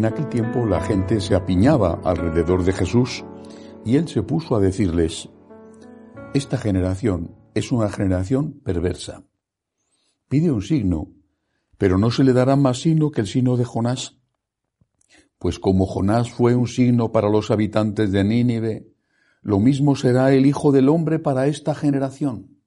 En aquel tiempo la gente se apiñaba alrededor de Jesús y él se puso a decirles, esta generación es una generación perversa. Pide un signo, pero no se le dará más signo que el signo de Jonás. Pues como Jonás fue un signo para los habitantes de Nínive, lo mismo será el Hijo del Hombre para esta generación.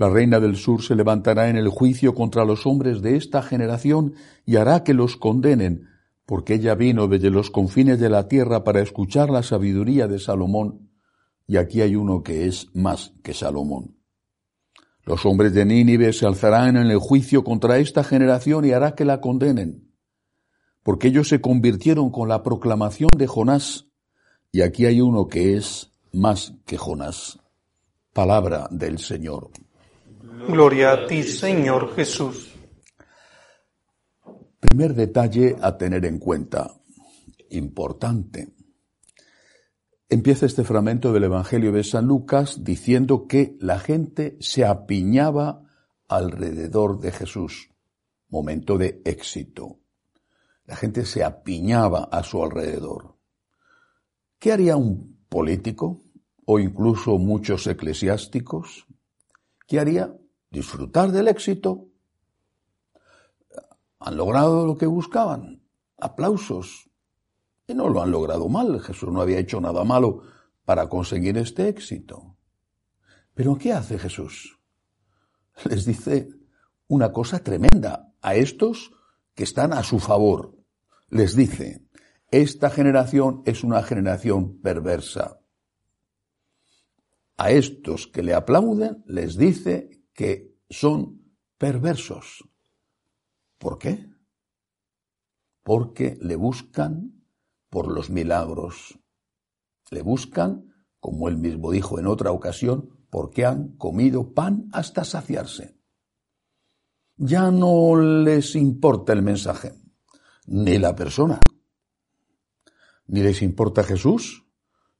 La reina del sur se levantará en el juicio contra los hombres de esta generación y hará que los condenen, porque ella vino desde los confines de la tierra para escuchar la sabiduría de Salomón, y aquí hay uno que es más que Salomón. Los hombres de Nínive se alzarán en el juicio contra esta generación y hará que la condenen, porque ellos se convirtieron con la proclamación de Jonás, y aquí hay uno que es más que Jonás. Palabra del Señor. Gloria a ti, Señor Jesús. Primer detalle a tener en cuenta, importante. Empieza este fragmento del Evangelio de San Lucas diciendo que la gente se apiñaba alrededor de Jesús. Momento de éxito. La gente se apiñaba a su alrededor. ¿Qué haría un político o incluso muchos eclesiásticos? ¿Qué haría? Disfrutar del éxito, han logrado lo que buscaban, aplausos, y no lo han logrado mal. Jesús no había hecho nada malo para conseguir este éxito. Pero ¿qué hace Jesús? Les dice una cosa tremenda a estos que están a su favor. Les dice, esta generación es una generación perversa. A estos que le aplauden les dice que son perversos. ¿Por qué? Porque le buscan por los milagros. Le buscan, como él mismo dijo en otra ocasión, porque han comido pan hasta saciarse. Ya no les importa el mensaje, ni la persona, ni les importa Jesús,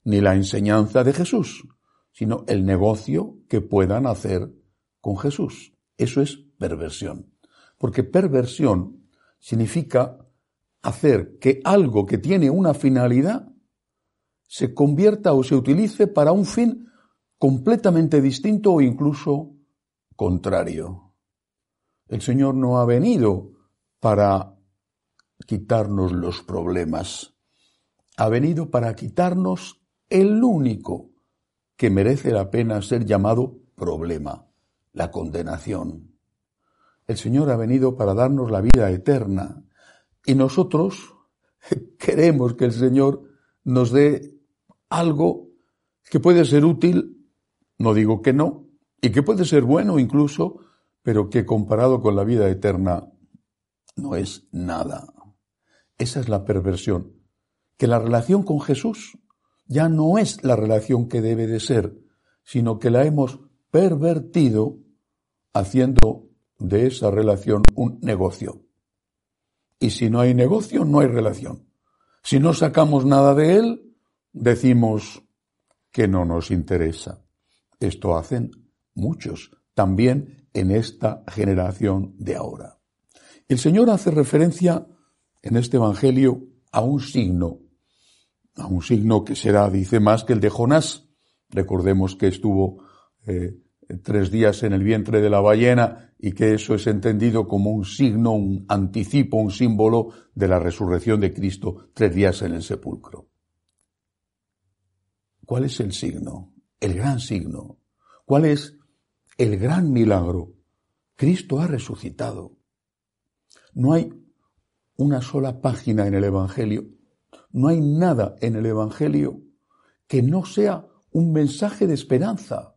ni la enseñanza de Jesús, sino el negocio que puedan hacer con Jesús. Eso es perversión. Porque perversión significa hacer que algo que tiene una finalidad se convierta o se utilice para un fin completamente distinto o incluso contrario. El Señor no ha venido para quitarnos los problemas, ha venido para quitarnos el único que merece la pena ser llamado problema, la condenación. El Señor ha venido para darnos la vida eterna y nosotros queremos que el Señor nos dé algo que puede ser útil, no digo que no, y que puede ser bueno incluso, pero que comparado con la vida eterna no es nada. Esa es la perversión, que la relación con Jesús ya no es la relación que debe de ser, sino que la hemos pervertido haciendo de esa relación un negocio. Y si no hay negocio, no hay relación. Si no sacamos nada de él, decimos que no nos interesa. Esto hacen muchos, también en esta generación de ahora. El Señor hace referencia en este Evangelio a un signo, a un signo que será, dice, más que el de Jonás. Recordemos que estuvo eh, tres días en el vientre de la ballena y que eso es entendido como un signo, un anticipo, un símbolo de la resurrección de Cristo tres días en el sepulcro. ¿Cuál es el signo? El gran signo. ¿Cuál es el gran milagro? Cristo ha resucitado. No hay una sola página en el Evangelio, no hay nada en el Evangelio que no sea un mensaje de esperanza,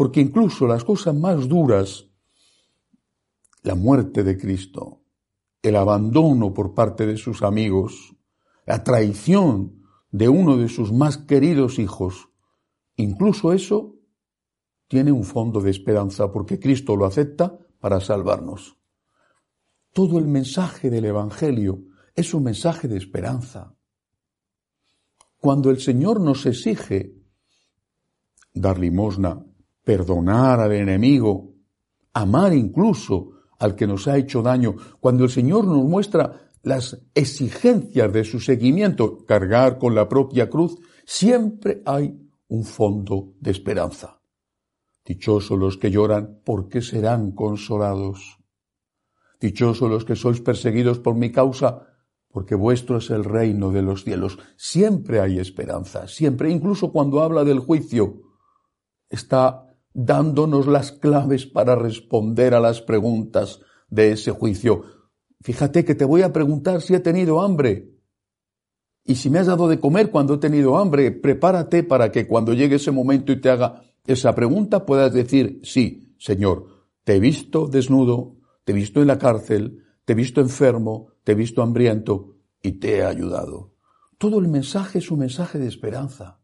porque incluso las cosas más duras, la muerte de Cristo, el abandono por parte de sus amigos, la traición de uno de sus más queridos hijos, incluso eso tiene un fondo de esperanza porque Cristo lo acepta para salvarnos. Todo el mensaje del Evangelio es un mensaje de esperanza. Cuando el Señor nos exige dar limosna, perdonar al enemigo, amar incluso al que nos ha hecho daño, cuando el Señor nos muestra las exigencias de su seguimiento, cargar con la propia cruz, siempre hay un fondo de esperanza. Dichosos los que lloran, porque serán consolados. Dichosos los que sois perseguidos por mi causa, porque vuestro es el reino de los cielos. Siempre hay esperanza, siempre, incluso cuando habla del juicio, está dándonos las claves para responder a las preguntas de ese juicio. Fíjate que te voy a preguntar si he tenido hambre. Y si me has dado de comer cuando he tenido hambre, prepárate para que cuando llegue ese momento y te haga esa pregunta puedas decir, sí, Señor, te he visto desnudo, te he visto en la cárcel, te he visto enfermo, te he visto hambriento y te he ayudado. Todo el mensaje es un mensaje de esperanza.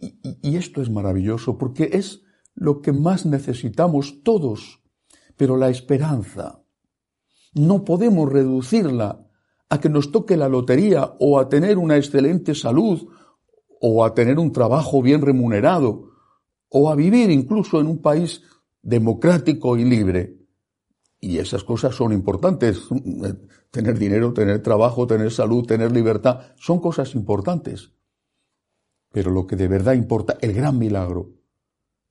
Y, esto es maravilloso porque es lo que más necesitamos todos. Pero la esperanza no podemos reducirla a que nos toque la lotería o a tener una excelente salud o a tener un trabajo bien remunerado o a vivir incluso en un país democrático y libre. Y esas cosas son importantes. Tener dinero, tener trabajo, tener salud, tener libertad, son cosas importantes. Pero lo que de verdad importa, el gran milagro,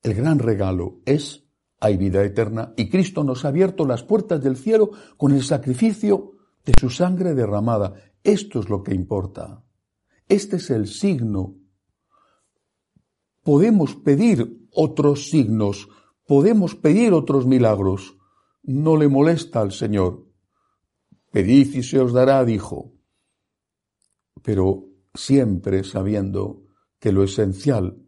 el gran regalo es hay vida eterna y Cristo nos ha abierto las puertas del cielo con el sacrificio de su sangre derramada. Esto es lo que importa. Este es el signo. Podemos pedir otros signos, podemos pedir otros milagros. No le molesta al Señor. Pedid y se os dará, dijo. Pero siempre sabiendo que lo esencial,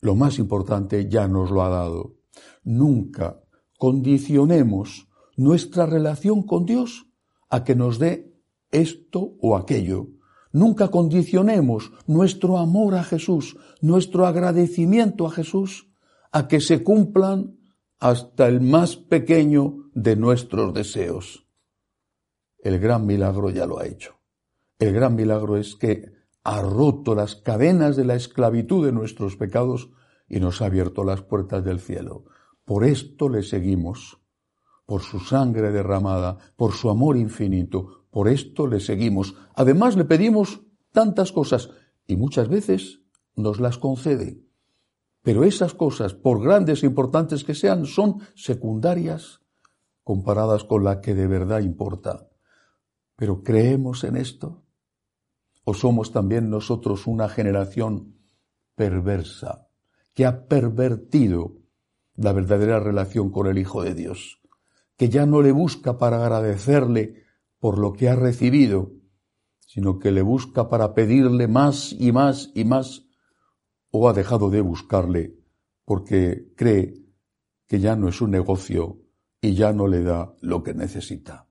lo más importante, ya nos lo ha dado. Nunca condicionemos nuestra relación con Dios a que nos dé esto o aquello. Nunca condicionemos nuestro amor a Jesús, nuestro agradecimiento a Jesús, a que se cumplan hasta el más pequeño de nuestros deseos. El gran milagro ya lo ha hecho. El gran milagro es que ha roto las cadenas de la esclavitud de nuestros pecados y nos ha abierto las puertas del cielo. Por esto le seguimos, por su sangre derramada, por su amor infinito, por esto le seguimos. Además le pedimos tantas cosas y muchas veces nos las concede. Pero esas cosas, por grandes e importantes que sean, son secundarias comparadas con la que de verdad importa. Pero creemos en esto. ¿O somos también nosotros una generación perversa que ha pervertido la verdadera relación con el Hijo de Dios? Que ya no le busca para agradecerle por lo que ha recibido, sino que le busca para pedirle más y más y más, o ha dejado de buscarle porque cree que ya no es un negocio y ya no le da lo que necesita.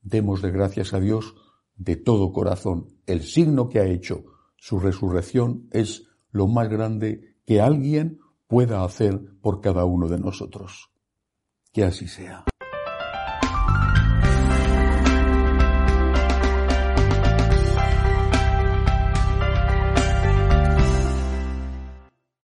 Démosle gracias a Dios de todo corazón. El signo que ha hecho su resurrección es lo más grande que alguien pueda hacer por cada uno de nosotros. Que así sea.